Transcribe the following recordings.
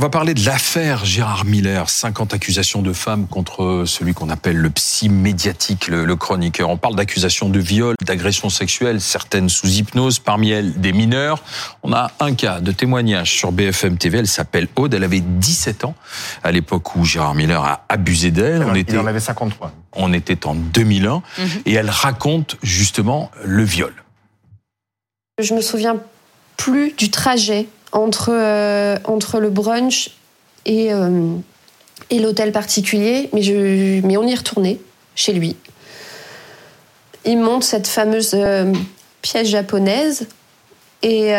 va parler de l'affaire Gérard Miller. 50 accusations de femmes contre celui qu'on appelle le psy médiatique, le, chroniqueur. On parle d'accusations de viol, d'agressions sexuelles, certaines sous hypnose, parmi elles des mineurs. On a un cas de témoignage sur BFM TV. Elle s'appelle Aude. Elle avait 17 ans à l'époque où Gérard Miller a abusé d'elle. On était, en avait 53. On était en 2001. Mhm. Et elle raconte justement le viol. Je me souviens plus du trajet entre, euh, entre le brunch et, euh, et l'hôtel particulier, mais, je, mais on y retournait chez lui. Il monte cette fameuse euh, pièce japonaise et,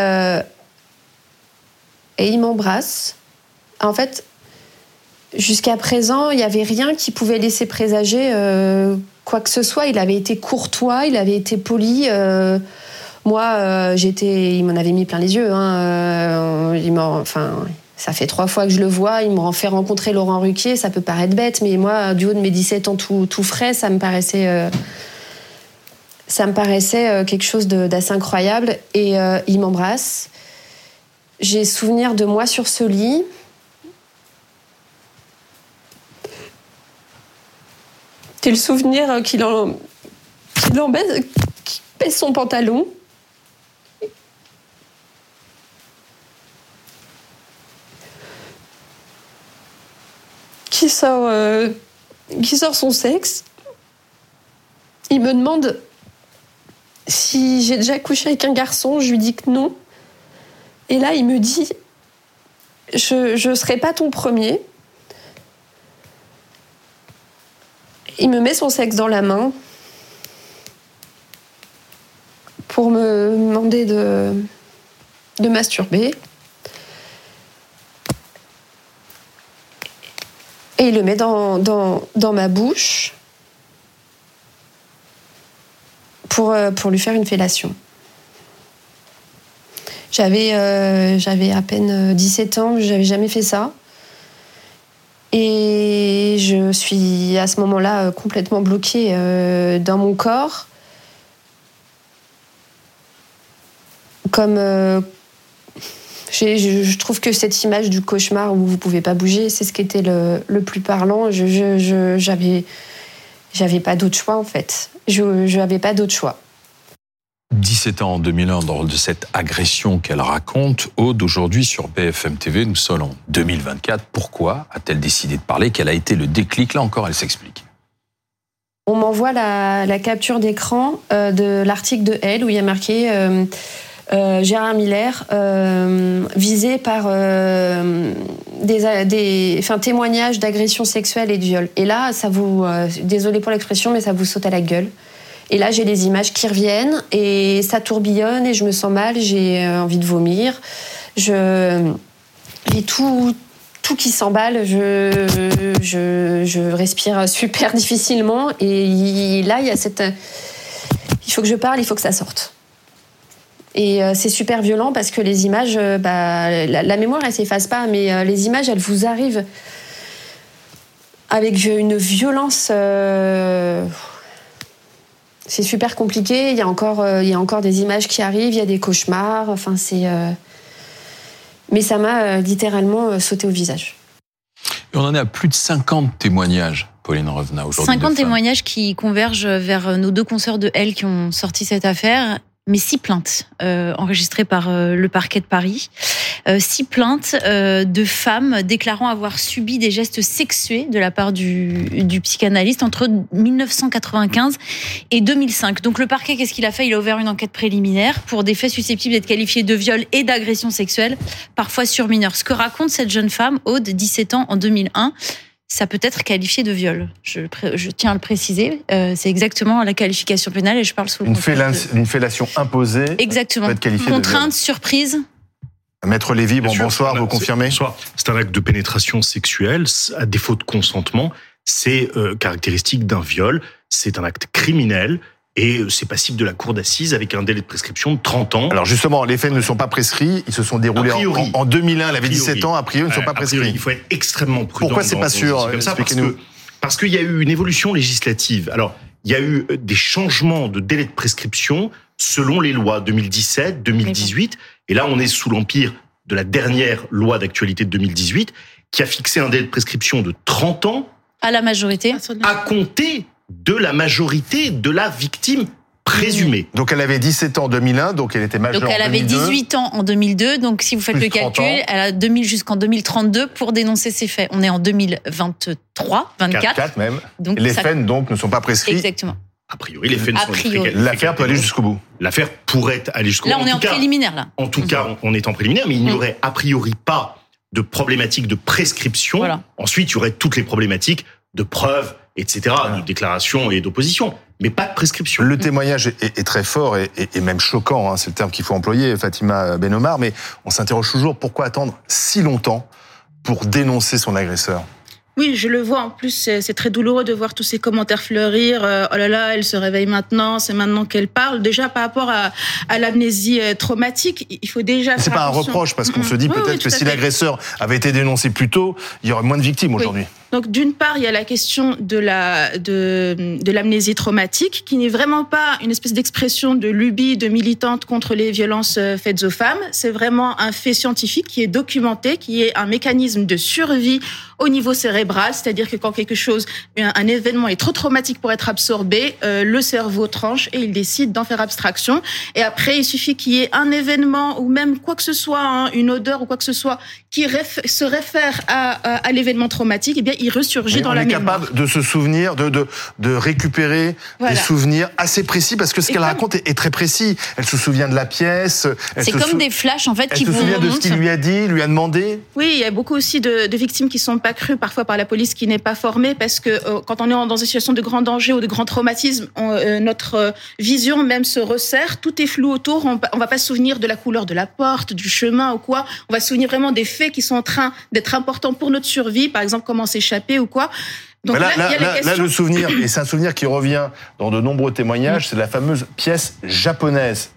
et il m'embrasse. En fait, jusqu'à présent, il n'y avait rien qui pouvait laisser présager quoi que ce soit. Il avait été courtois, il avait été poli. Moi, euh, j'étais, il m'en avait mis plein les yeux. Hein, euh, il enfin, ça fait trois fois que je le vois. Il me fait rencontrer Laurent Ruquier. Ça peut paraître bête, mais moi, du haut de mes 17 ans tout, tout frais, ça me paraissait, euh, ça me paraissait quelque chose d'assez incroyable. Et il m'embrasse. J'ai souvenir de moi sur ce lit. J'ai le souvenir qu'il en, qu'il en baisse, son pantalon. Sort, euh, qui sort son sexe. Il me demande si j'ai déjà couché avec un garçon. Je lui dis que non. Et là, il me dit Je ne serai pas ton premier. Il me met son sexe dans la main pour me demander de, de masturber. Et il le met dans, dans, ma bouche pour, euh, pour lui faire une fellation. J'avais euh, à peine 17 ans, j'avais jamais fait ça. Et je suis à ce moment-là euh, complètement bloquée dans mon corps. Comme, je, trouve que cette image du cauchemar où vous pouvez pas bouger, c'est ce qui était le, plus parlant. Je, j'avais, j'avais pas d'autre choix en fait. Je n'avais pas d'autre choix. 17 ans en 2001 dans de cette agression qu'elle raconte. Aude, aujourd'hui sur BFM TV, nous sommes en 2024. Pourquoi a-t-elle décidé de parler? Quel a été le déclic? Là encore, elle s'explique. On m'envoie la, capture d'écran euh, de l'article de Elle où il y a marqué euh, Gérard Miller, euh, visé par euh, des, enfin, témoignages d'agression sexuelle et de viol. Et là, ça vous, désolé pour l'expression, mais ça vous saute à la gueule. Et là, j'ai les images qui reviennent et ça tourbillonne et je me sens mal, j'ai envie de vomir. Je, j'ai tout, tout qui s'emballe, je, je, je, respire super difficilement et là, il y a cette... Il faut que je parle, il faut que ça sorte. Et euh, c'est super violent parce que les images, euh, bah, la, mémoire, elle s'efface pas, mais euh, les images, elles vous arrivent avec une violence. c'est super compliqué. Il y a encore, il y a encore des images qui arrivent. Il y a des cauchemars. Enfin, c'est. Mais ça m'a littéralement sauté au visage. Et on en est à plus de 50 témoignages. Pauline Revenat aujourd'hui. 50 témoignages qui convergent vers nos deux consoeurs de L qui ont sorti cette affaire mais six plaintes euh, enregistrées par euh, le parquet de Paris. Euh, six plaintes euh, de femmes déclarant avoir subi des gestes sexués de la part du, psychanalyste entre 1995 et 2005. Donc le parquet, qu'est-ce qu'il a fait? Il a ouvert une enquête préliminaire pour des faits susceptibles d'être qualifiés de viol et d'agression sexuelle, parfois sur mineurs. Ce que raconte cette jeune femme, Aude, 17 ans, en 2001, ça peut être qualifié de viol. Je, tiens à le préciser. Euh, c'est exactement la qualification pénale et je parle sous le une, une fellation imposée. Exactement. Peut être Contrainte, surprise. Maître Lévy, bon, bonsoir, vous confirmez Bonsoir. C'est un acte de pénétration sexuelle à défaut de consentement. C'est euh, caractéristique d'un viol. C'est un acte criminel et euh, c'est passible de la cour d'assises avec un délai de prescription de 30 ans. Alors justement, les faits ne sont pas prescrits, ils se sont déroulés en, 2001, elle avait 17 ans, a priori, ils ne sont pas prescrits. il faut être extrêmement prudent. Pourquoi c'est pas sûr Expliquez-nous. Parce qu'il y a eu une évolution législative. Alors, il y a eu euh, des changements de délai de prescription selon les lois 2017, 2018, et là on est sous l'empire de la dernière loi d'actualité de 2018 qui a fixé un délai de prescription de 30 ans à la majorité à compter de la majorité de la victime présumée. Donc elle avait 17 ans en 2001, donc elle était majeure Donc elle avait 18 ans en 2002, donc si vous faites le calcul, elle a 2000 jusqu'en 2032 pour dénoncer ces faits. On est en 2023, 24. 4 même. Donc les faits donc ne sont pas prescrits. Exactement. A priori, les faits ne sont pas L'affaire peut aller jusqu'au bout. L'affaire pourrait aller jusqu'au bout. Là, on est en préliminaire, là. En tout cas, on est en préliminaire, mais il n'y mm. aurait a priori pas de problématique de prescription. Ensuite, il y aurait toutes les problématiques de preuves, etc., de déclaration et d'opposition mais pas de prescription. Le témoignage est, très fort et, même choquant, hein, c'est le terme qu'il faut employer, Fatima Benomar, mais on s'interroge toujours pourquoi attendre si longtemps pour dénoncer son agresseur? Oui, je le vois. En plus, c'est très douloureux de voir tous ces commentaires fleurir. Euh, oh là là, elle se réveille maintenant, c'est maintenant qu'elle parle. Déjà, par rapport à, à l'amnésie euh, traumatique, il faut déjà. C'est pas un reproche parce qu'on se dit peut-être que si l'agresseur avait été dénoncé plus tôt, il y aurait moins de victimes aujourd'hui. Donc d'une part, il y a la question de la de, de l'amnésie traumatique, qui n'est vraiment pas une espèce d'expression de lubie de militante contre les violences euh, faites aux femmes. C'est vraiment un fait scientifique qui est documenté, qui est un mécanisme de survie au niveau cérébral, c'est-à-dire que quand quelque chose, un, événement est trop traumatique pour être absorbé, euh, le cerveau tranche et il décide d'en faire abstraction. Et après, il suffit qu'il y ait un événement ou même quoi que ce soit, hein, une odeur ou quoi que ce soit, qui se réfère à, à, l'événement traumatique, eh bien, il ressurgit dans la mémoire. On est capable de se souvenir, de, de, de récupérer des souvenirs assez précis, parce que ce qu'elle raconte est, très précis. Elle se souvient de la pièce. C'est comme des flashs, en fait, qui vont... Elle se souvient de ce qu'il lui a dit, lui a demandé. Oui, il y a beaucoup aussi de, de victimes qui sont pas crues, parfois par la police qui n'est pas formée, parce que euh, quand on est dans une situation de grand danger ou de grand traumatisme, euh, notre euh, vision même se resserre, tout est flou autour, on, on va pas se souvenir de la couleur de la porte, du chemin ou quoi, on va se souvenir vraiment des faits qui sont en train d'être importants pour notre survie, par exemple comment ou quoi. Donc là, là, le souvenir, et c'est un souvenir qui revient dans de nombreux témoignages, c'est la fameuse pièce japonaise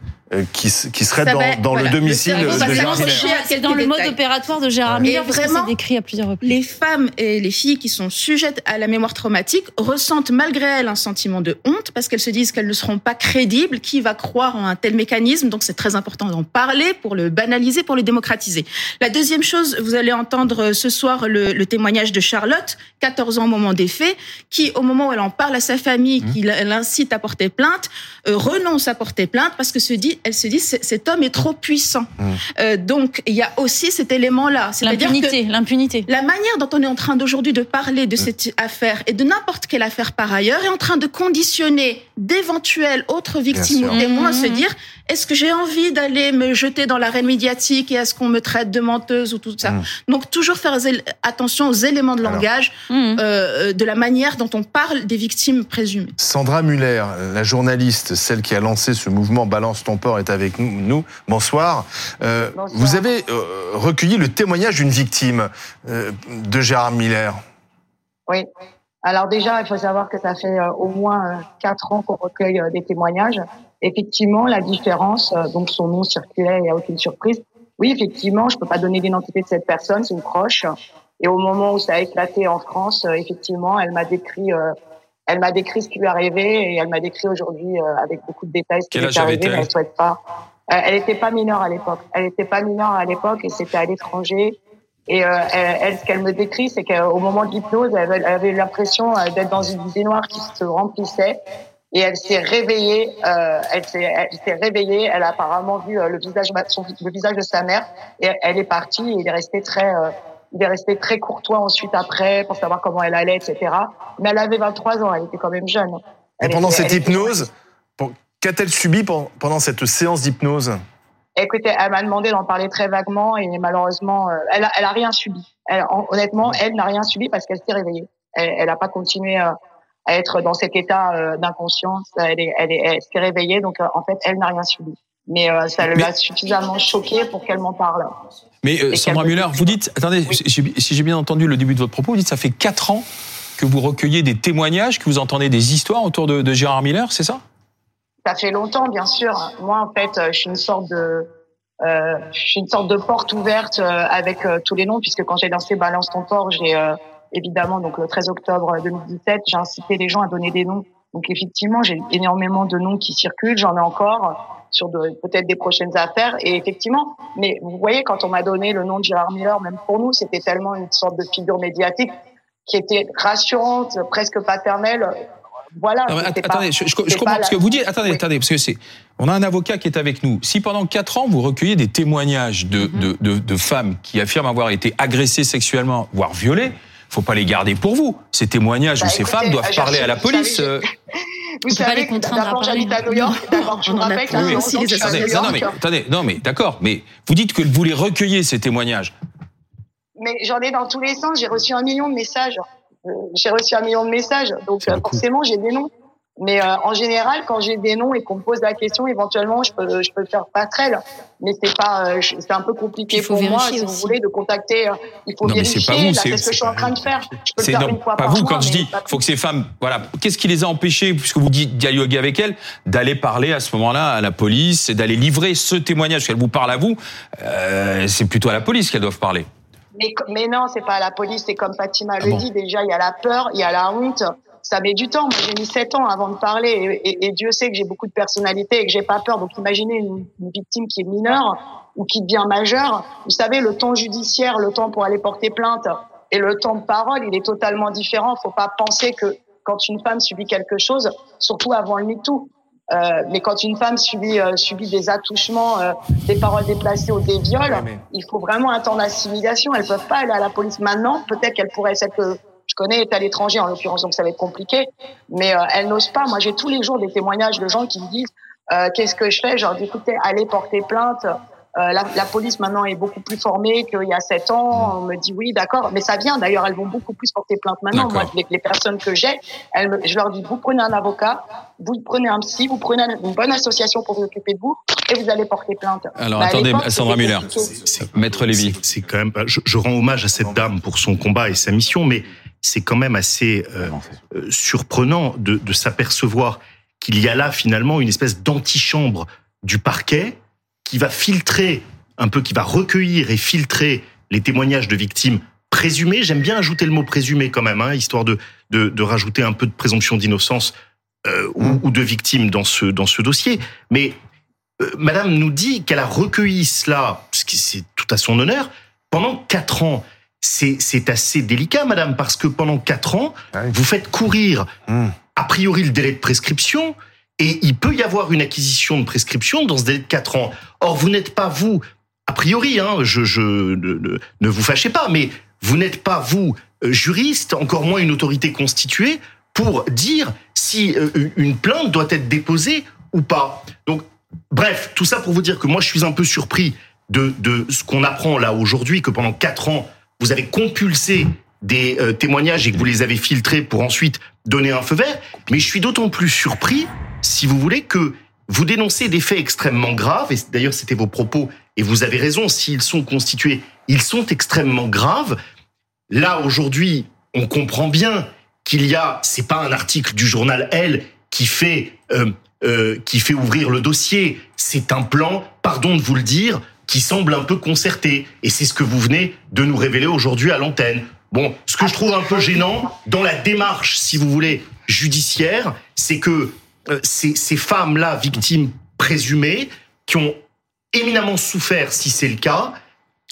qui, qui serait dans, dans le domicile de Gérard Miller. C'est dans le mode opératoire de Gérard Miller, parce vraiment, décrit à plusieurs reprises. Les femmes et les filles qui sont sujettes à la mémoire traumatique ressentent malgré elles un sentiment de honte, parce qu'elles se disent qu'elles ne seront pas crédibles. Qui va croire en un tel mécanisme? Donc c'est très important d'en parler pour le banaliser, pour le démocratiser. La deuxième chose, vous allez entendre ce soir le, le témoignage de Charlotte, 14 ans au moment des faits, qui au moment où elle en parle à sa famille, mmh. qui l'incite à porter plainte, euh, renonce à porter plainte parce que se dit elle se dit cet homme est trop puissant. Mmh. Euh, donc il y a aussi cet élément-là, l'impunité, l'impunité. La manière dont on est en train d'aujourd'hui de parler de mmh. cette affaire et de n'importe quelle affaire par ailleurs est en train de conditionner d'éventuelles autres victimes ou témoins à se mmh. dire est-ce que j'ai envie d'aller me jeter dans l'arène médiatique et est-ce qu'on me traite de menteuse ou tout ça Donc toujours faire attention aux éléments de langage, euh, de la manière dont on parle des victimes présumées. Sandra Muller, la journaliste, celle qui a lancé ce mouvement Balance ton port est avec nous. Bonsoir. Euh, Vous avez euh, recueilli le témoignage d'une victime euh, de Gérard Miller. Oui. Alors déjà, il faut savoir que ça fait euh, au moins euh, quatre ans qu'on recueille des témoignages. Effectivement, la différence, donc son nom circulait, il n'y a aucune surprise. Oui, effectivement, je peux pas donner l'identité de cette personne, c'est une proche. Et au moment où ça a éclaté en France, effectivement, elle m'a décrit elle m'a décrit ce qui lui arrivait et elle m'a décrit aujourd'hui euh, avec beaucoup de détails ce qui lui arrivé, mais elle souhaite pas. Euh, elle n'était pas mineure à l'époque. Elle n'était pas mineure à l'époque et c'était à l'étranger. Et euh, elle, ce qu'elle me décrit, c'est qu'au moment de l'hypnose, elle, avait l'impression d'être dans une visée noire qui se remplissait. Et elle s'est réveillée. elle s'est réveillée. Elle a apparemment vu le visage, son, le visage de sa mère. Et elle est partie. Et il est resté très il est resté très courtois ensuite après pour savoir comment elle allait, etc. Mais elle avait 23 ans, elle était quand même jeune. Et pendant cette hypnose, qu'a-t-elle subi pendant cette séance d'hypnose? Écoutez, elle m'a demandé d'en parler très vaguement et malheureusement, euh, elle, a, elle a rien subi. Elle, honnêtement, elle n'a rien subi parce qu'elle s'est réveillée. Elle n'a pas continué euh, à être dans cet état euh, d'inconscience. Elle, est, elle, elle s'est réveillée, donc en fait, elle n'a rien subi. Mais ça l'a suffisamment choquée pour qu'elle m'en parle. Mais euh, Sandra Muller, vous dites, attendez, si j'ai bien entendu le début de votre propos, vous dites ça fait quatre ans que vous recueillez des témoignages, que vous entendez des histoires autour de, de Gérard Miller, c'est ça? Ça fait longtemps, bien sûr. Moi, en fait, je suis une sorte de, euh, je suis une sorte de porte ouverte euh, avec euh, tous les noms, puisque quand j'ai lancé Balance ton port, j'ai évidemment donc le 13 octobre 2017, j'ai incité les gens à donner des noms Donc effectivement, j'ai énormément de noms qui circulent, j'en ai encore sur peut-être des prochaines affaires. Et effectivement, mais vous voyez, quand on m'a donné le nom de Gérard Miller, même pour nous, c'était tellement une sorte de figure médiatique qui était rassurante, presque paternelle. Voilà. attendez, je, comprends ce que vous dites. Attendez, attendez, parce que c'est, on a un avocat qui est avec nous. Si pendant quatre ans vous recueillez des témoignages de, mm-hmm. de, de, de femmes qui affirment avoir été agressées sexuellement, voire violées, faut pas les garder pour vous. Ces témoignages bah, où ces femmes doivent parler à la police. Euh. Vous savez, les contraindre d'abord j'habite à New York. D'abord, je vous rappelle que aussi les attendez, non, non, mais attendez, non, mais d'accord, mais vous dites que vous les recueillez ces témoignages. Mais j'en ai dans tous les sens. J'ai reçu un million de messages. Euh, j'ai reçu un million de messages, donc euh, forcément j'ai des noms. Mais euh, en général, quand j'ai des noms et qu'on me pose la question, éventuellement, je peux, je peux faire passerelle. Mais c'est pas, euh, c'est un peu compliqué pour moi, si vous voulez, de contacter. Euh, il faut non, vérifier. Mais pas vous, c'est ce que je suis en train de faire. Je peux le faire une fois pas par vous. Mois, quand je dis, faut que ces femmes, voilà, qu'est-ce qui les a empêchés, puisque vous dites dialoguer avec elles, d'aller parler à ce moment-là à la police et d'aller livrer ce témoignage qu'elle vous parle à vous. Euh, c'est plutôt à la police qu'elles doivent parler. Mais, mais non, c'est pas à la police. C'est comme Fatima ah le dit. Déjà, il y a la peur, il y a la honte ça met du temps. Moi, j'ai mis sept ans avant de parler, et, et, Dieu sait que j'ai beaucoup de personnalité et que j'ai pas peur. Donc, imaginez une, une, victime qui est mineure ou qui devient majeure. Vous savez, le temps judiciaire, le temps pour aller porter plainte et le temps de parole, il est totalement différent. Faut pas penser que quand une femme subit quelque chose, surtout avant le MeToo, euh, mais quand une femme subit, euh, subit des attouchements, euh, des paroles déplacées ou des viols, il faut vraiment un temps d'assimilation. Elles peuvent pas aller à la police maintenant. Peut-être qu'elles pourraient être je connais est à l'étranger en l'occurrence, donc ça va être compliqué. Mais euh, elle n'ose pas. Moi, j'ai tous les jours des témoignages de gens qui me disent euh, qu'est-ce que je fais? Genre, écoutez, allez porter plainte. Euh, la, la, police maintenant est beaucoup plus formée qu'il y a sept ans. On me dit oui, d'accord, mais ça vient. D'ailleurs, elles vont beaucoup plus porter plainte maintenant. Moi, les, les, personnes que j'ai, je leur dis vous prenez un avocat, vous prenez un psy, vous prenez une bonne association pour vous occuper de vous et vous allez porter plainte. Alors bah, attendez, Sandra Muller, Maître Lévy. C'est quand même. Je, je rends hommage à cette dame pour son combat et sa mission, mais c'est quand même assez euh, euh, surprenant de, s'apercevoir qu'il y a là finalement une espèce d'antichambre du parquet qui va filtrer un peu, qui va recueillir et filtrer les témoignages de victimes présumées. J'aime bien ajouter le mot présumé quand même, hein, histoire de, de, rajouter un peu de présomption d'innocence euh, ou, de victimes dans ce, dans ce dossier. Mais Madame nous dit qu'elle a recueilli cela, ce qui c'est tout à son honneur, pendant quatre ans c'est assez délicat, madame, parce que pendant quatre ans, vous faites courir hmm. a priori le délai de prescription, et il peut y avoir une acquisition de prescription dans ce délai de quatre ans. Or, vous n'êtes pas vous, a priori, hein, je, je ne, ne, vous fâchez pas, mais vous n'êtes pas vous euh, juriste, encore moins une autorité constituée, pour dire si euh, une plainte doit être déposée ou pas. Donc, bref, tout ça pour vous dire que moi, je suis un peu surpris de, de ce qu'on apprend là aujourd'hui, que pendant quatre ans, vous avez compulsé des euh, témoignages et que vous les avez filtrés pour ensuite donner un feu vert. Mais je suis d'autant plus surpris, si vous voulez, que vous dénoncez des faits extrêmement graves, et d'ailleurs c'était vos propos, et vous avez raison, s'ils sont constitués, ils sont extrêmement graves. Là, aujourd'hui, on comprend bien qu'il y a, c'est pas un article du journal Elle qui fait, euh, euh, qui fait ouvrir le dossier, c'est un plan, pardon de vous le dire, qui semble un peu concerté. Et c'est ce que vous venez de nous révéler aujourd'hui à l'antenne. Bon, ce que je trouve un peu gênant dans la démarche, si vous voulez, judiciaire, c'est que euh, ces, ces femmes-là, victimes présumées, qui ont éminemment souffert, si c'est le cas,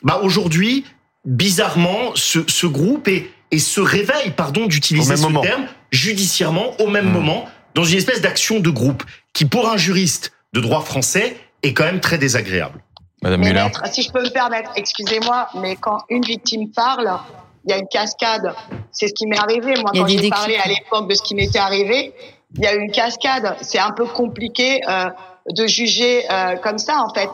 bah aujourd'hui, bizarrement, ce, ce groupe est, et se réveille, pardon d'utiliser ce moment. terme, judiciairement, au même mmh. moment, dans une espèce d'action de groupe, qui pour un juriste de droit français est quand même très désagréable. Madame mais Muller. Maître, si je peux me permettre, excusez-moi, mais quand une victime parle, il y a une cascade. C'est ce qui m'est arrivé. Moi, quand j'ai parlé à l'époque de ce qui m'était arrivé, il y a eu une cascade. C'est un peu compliqué euh, de juger euh, comme ça, en fait.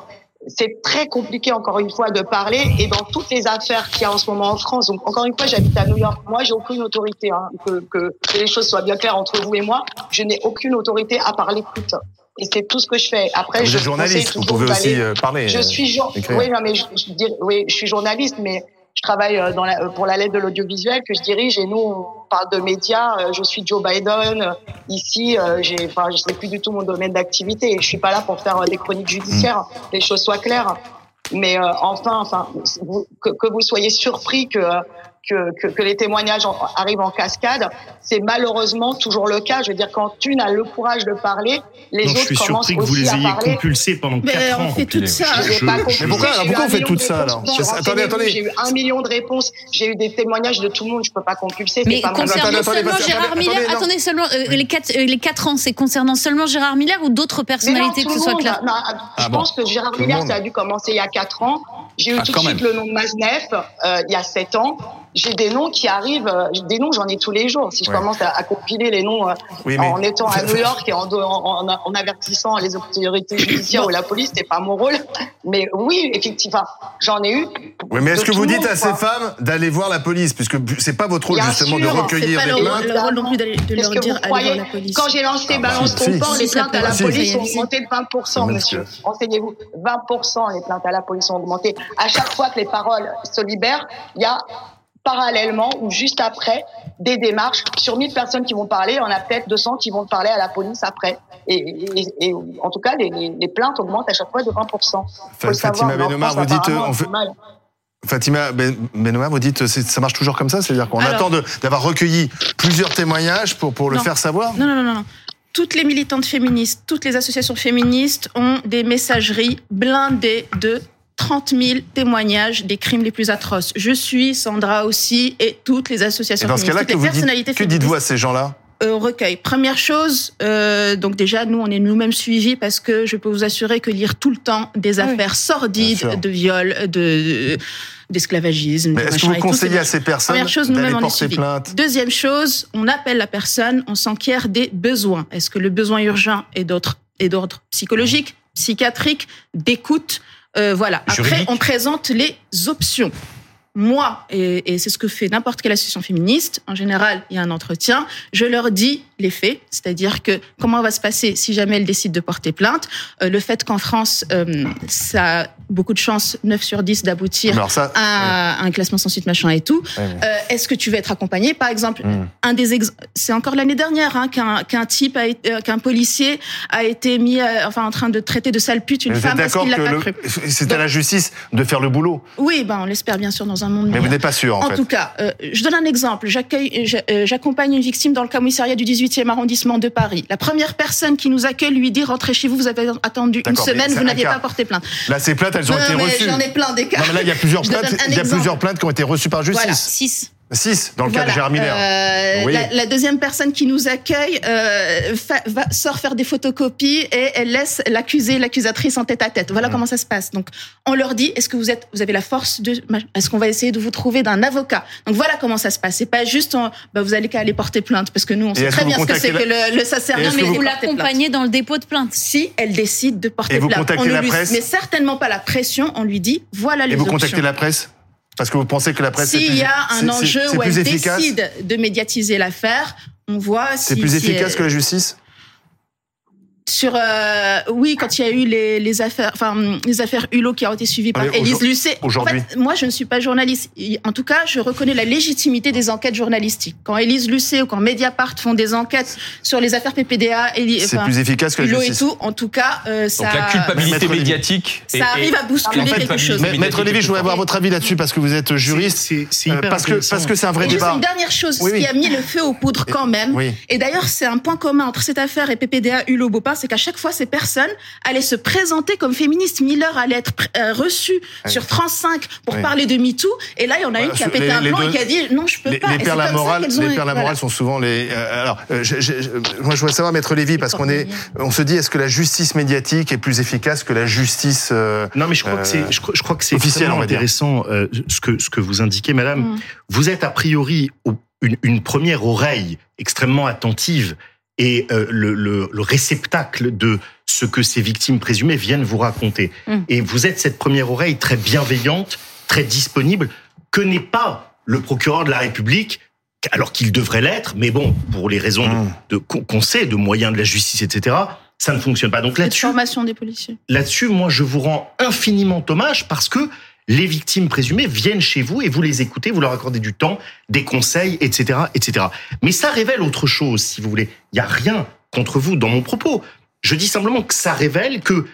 C'est très compliqué, encore une fois, de parler. Et dans toutes les affaires qu'il y a en ce moment en France, donc encore une fois, j'habite à New York. Moi, j'ai aucune autorité. Hein, que, que, que les choses soient bien claires entre vous et moi. Je n'ai aucune autorité à parler l'écoute et c'est tout ce que je fais. Après, vous je êtes journaliste, vous pouvez aussi euh, parler. Je suis jour... oui, non, mais je, je, oui, je suis journaliste, mais je travaille euh, dans la, pour la lettre de l'audiovisuel que je dirige et nous on parle de médias. Euh, je suis Joe Biden ici. J'ai, enfin, je sais plus du tout mon domaine d'activité. Je suis pas là pour faire des chroniques judiciaires. Mm. Les choses soient claires. Mais enfin, enfin, vous, que, que, vous soyez surpris que que, que, que les témoignages en- arrivent en cascade. C'est malheureusement toujours le cas. Je veux dire, quand une a le courage de parler, les je autres suis commencent surpris que vous aussi les à ayez parler. compulsés pendant Mais 4 on ans. fait tout ça. Je Je- je-. Mais pourquoi- pourquoi faites million tout ça, alors attendez, attendez. J'ai eu un million de réponses. J'ai eu des témoignages de tout le monde. Je peux pas compulser. Mais pas concernant seulement Gérard attendez, Miller, attendez, seulement euh, les quatre euh, les quatre ans, c'est concernant seulement Gérard Miller ou d'autres personnalités que ce soit clair je Ah bon. pense que Gérard Miller, ça a dû commencer il y a 4 ans. J'ai eu Ah, tout de suite le nom de Maznef euh, il y a 7 ans. J'ai des noms qui arrivent, euh, des noms j'en ai tous les jours. Si je Ouais. commence à, à compiler les noms euh, Oui, mais- en étant à New York et en, en, en- en avertissant les autorités judiciaires ou la police, c'est pas mon rôle. Mais oui, effectivement, j'en ai eu. Oui, mais est-ce que vous dites monde, à ces femmes d'aller voir la police? Puisque c'est pas votre rôle Bien justement sûr, de recueillir C'est des pas le, plaintes. le rôle non plus d'aller- de leur dire allez voir la police. Quand j'ai lancé Ah, Balance si, ton si. port, les Si, plaintes à la police si. ont augmenté de 20%, Si, monsieur. monsieur. Renseignez-vous. 20% les plaintes à la police ont augmenté. À chaque fois que les paroles se libèrent, il y a parallèlement ou juste après des démarches. Sur 1000 personnes qui vont parler, il y en a peut-être 200 qui vont parler à la police après. Et, et- et en tout cas, les, les- les plaintes augmentent à chaque fois de 20%. Faut Fatima Benomar, vous dites, apparemment, on fait-. Fatima Ben- Benoît, vous dites, ça marche toujours comme ça? C'est-à-dire qu'on attend d'avoir recueilli plusieurs témoignages pour, pour le Non. faire savoir? Non, non, non, non, non. Toutes les militantes féministes, toutes les associations féministes ont des messageries blindées de 30 000 témoignages des crimes les plus atroces. Je suis, Sandra aussi, et toutes les Et associations dans ce cas-là, que, dites, personnalités que dites-vous à ces gens-là? euh, recueil. Première chose, euh, donc déjà, nous, on est nous-mêmes suivis parce que je peux vous assurer que lire tout le temps des Ah oui. affaires sordides de viol, de d'esclavagisme, Mais de est-ce que vous et tout, conseillez à ces personnes Première chose, d'aller nous-mêmes, on est porter suivis. plainte Deuxième chose, on appelle la personne, on s'enquiert des besoins. Est-ce que le besoin urgent est d'autre- est d'ordre psychologique, psychiatrique, d'écoute Euh, Voilà. Après, Juridique. on présente les options. Moi, et, et c'est ce que fait n'importe quelle association féministe, en général, il y a un entretien, je leur dis les faits, c'est-à-dire que comment va se passer si jamais elles décident de porter plainte. Euh, le fait qu'en France, euh, ça beaucoup de chances, 9 sur 10, d'aboutir ça, à un classement sans suite machin et tout. Ouais, ouais. Euh, Est-ce que tu veux être accompagné? Par exemple, Mm. un des ex- c'est encore l'année dernière hein, qu'un qu'un type, a été- euh, qu'un policier a été mis, euh, enfin en train de traiter de sale pute une vous femme parce qu'il l'a pas le- cru. c'est à la justice de faire le boulot? Oui, ben on l'espère bien sûr dans un monde. Mais vous n'êtes pas sûr, en, En fait. tout cas, je donne un exemple. J'accueille, j'a- j'accompagne une victime dans le commissariat du 18e arrondissement de Paris. La première personne qui nous accueille lui dit rentrez chez vous, vous avez attendu une D'accord, semaine, c'est vous n'aviez pas porté plainte. Là, ces plaintes, elles ont Non, été mais reçues. J'en ai plein des cas. Non, mais là, il y a plusieurs plaintes. un Il y a exemple. plusieurs plaintes qui ont été reçues par Voilà. justice. 6. Six, dans le cas de. Gérard Miller. Euh, Oui. la, la deuxième personne qui nous accueille euh, fa- va, sort faire des photocopies et elle laisse l'accusé, l'accusatrice en tête à tête. Voilà Mm. comment ça se passe. Donc, on leur dit est-ce que vous êtes, vous avez la force de, est-ce qu'on va essayer de vous trouver d'un avocat? Donc voilà comment ça se passe. C'est pas juste, on- bah, vous allez qu'à aller porter plainte parce que nous on sait très bien ce que c'est que le, le est-ce mais vous- l'accompagnez dans le dépôt de plainte. Si elle décide de porter Et vous plainte, contactez on ne la lui presse mais certainement pas la pression. On lui dit voilà les Et vous options. contactez la presse Parce que vous pensez que la presse c'est S'il plus- y a un c'est- c'est- enjeu c'est où plus elle efficace décide de médiatiser l'affaire, on voit C'est si plus si efficace que la justice? Sur euh, oui quand il y a eu les, les affaires enfin les affaires Hulot qui ont été suivies par Allez, Élise aujourd'hui- Lucet. En aujourd'hui. fait, moi je ne suis pas journaliste. En tout cas, je reconnais la légitimité des enquêtes journalistiques. Quand Élise Lucet ou quand Mediapart font des enquêtes sur les affaires PPDA, C'est plus efficace que Hulot et tout, en tout cas, euh, ça Donc la culpabilité médiatique. ça arrive à bousculer en fait, quelque chose. Maître Lévy, je voudrais avoir votre avis là-dessus parce que vous êtes juriste. C'est c'est Euh, hyper parce que intéressant. parce que c'est un vrai Et juste débat. une dernière chose, Oui, ce qui a mis le feu aux poudres quand même, Oui. et d'ailleurs c'est un point commun entre cette affaire et PPDA Hulot Bopin, c'est qu'à chaque fois ces personnes allaient se présenter comme féministes. Miller allait être euh, reçu Oui. sur France 5 pour Oui. parler de MeToo, et là il y en a une Voilà, qui a pété les- un blanc et qui a dit non je peux Les, pas. les comme ça morale, les la voilà. morale sont souvent les. euh, alors, euh, je- je- je- moi, je voudrais savoir, Maître Lévy, parce qu'on est, on se dit, est-ce que la justice médiatique est plus efficace que la justice euh, Non, mais je crois Euh, que c'est, je crois, je crois que c'est officiel, extrêmement on va dire. intéressant euh, ce que ce que vous indiquez, Madame. Mm. Vous êtes a priori au- une, une première oreille extrêmement attentive et euh, le, le, le réceptacle de ce que ces victimes présumées viennent vous raconter. Mm. Et vous êtes cette première oreille très bienveillante, très disponible, que n'est pas le procureur de la République, alors qu'il devrait l'être, mais bon, pour les raisons Mmh. de, qu'on qu'on sait, de moyens de la justice, etc., ça ne fonctionne pas. Donc là-dessus, formation des policiers. là-dessus, moi, je vous rends infiniment hommage parce que les victimes présumées viennent chez vous et vous les écoutez, vous leur accordez du temps, des conseils, etc., etc. Mais ça révèle autre chose, si vous voulez. Il n'y a rien contre vous dans mon propos. Je dis simplement que ça révèle que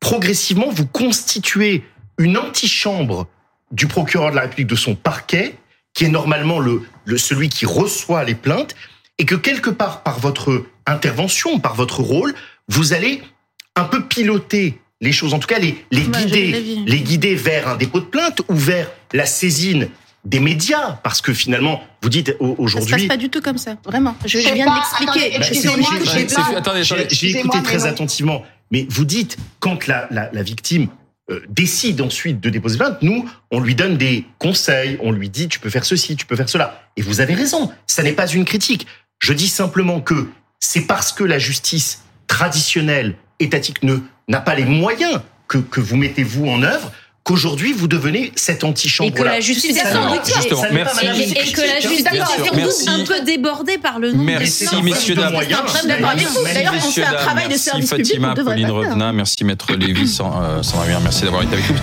progressivement, vous constituez une antichambre du procureur de la République, de son parquet, qui est normalement le, celui qui reçoit les plaintes, et que quelque part par votre intervention, par votre rôle, vous allez un peu piloter les choses, en tout cas les, les guider, les guider vers un dépôt de plainte ou vers la saisine des médias, parce que finalement, vous dites au- Ça se passe aujourd'hui, pas du tout comme ça, vraiment. Je, viens pas- de j'ai écouté très non. attentivement, mais vous dites quand la, la, la victime euh, décide ensuite de déposer plainte, nous, on lui donne des conseils, on lui dit tu peux faire ceci, tu peux faire cela. Et vous avez raison, ça n'est pas une critique. Je dis simplement que c'est parce que la justice traditionnelle, étatique, ne n'a pas les moyens que, que vous mettez vous en œuvre qu'aujourd'hui vous devenez cette antichambre. Et que la justice est sans justement, ça n'est pas merci. Et, que la hein. justice est un peu débordée par le nombre Merci, de plaintes. messieurs, dames. D'ailleurs, on fait un Messieurs, dames, travail de merci service public, Fatima, Pauline faire. Revenat, merci Maître Lévy, sans, euh, sans rien, merci d'avoir été avec nous.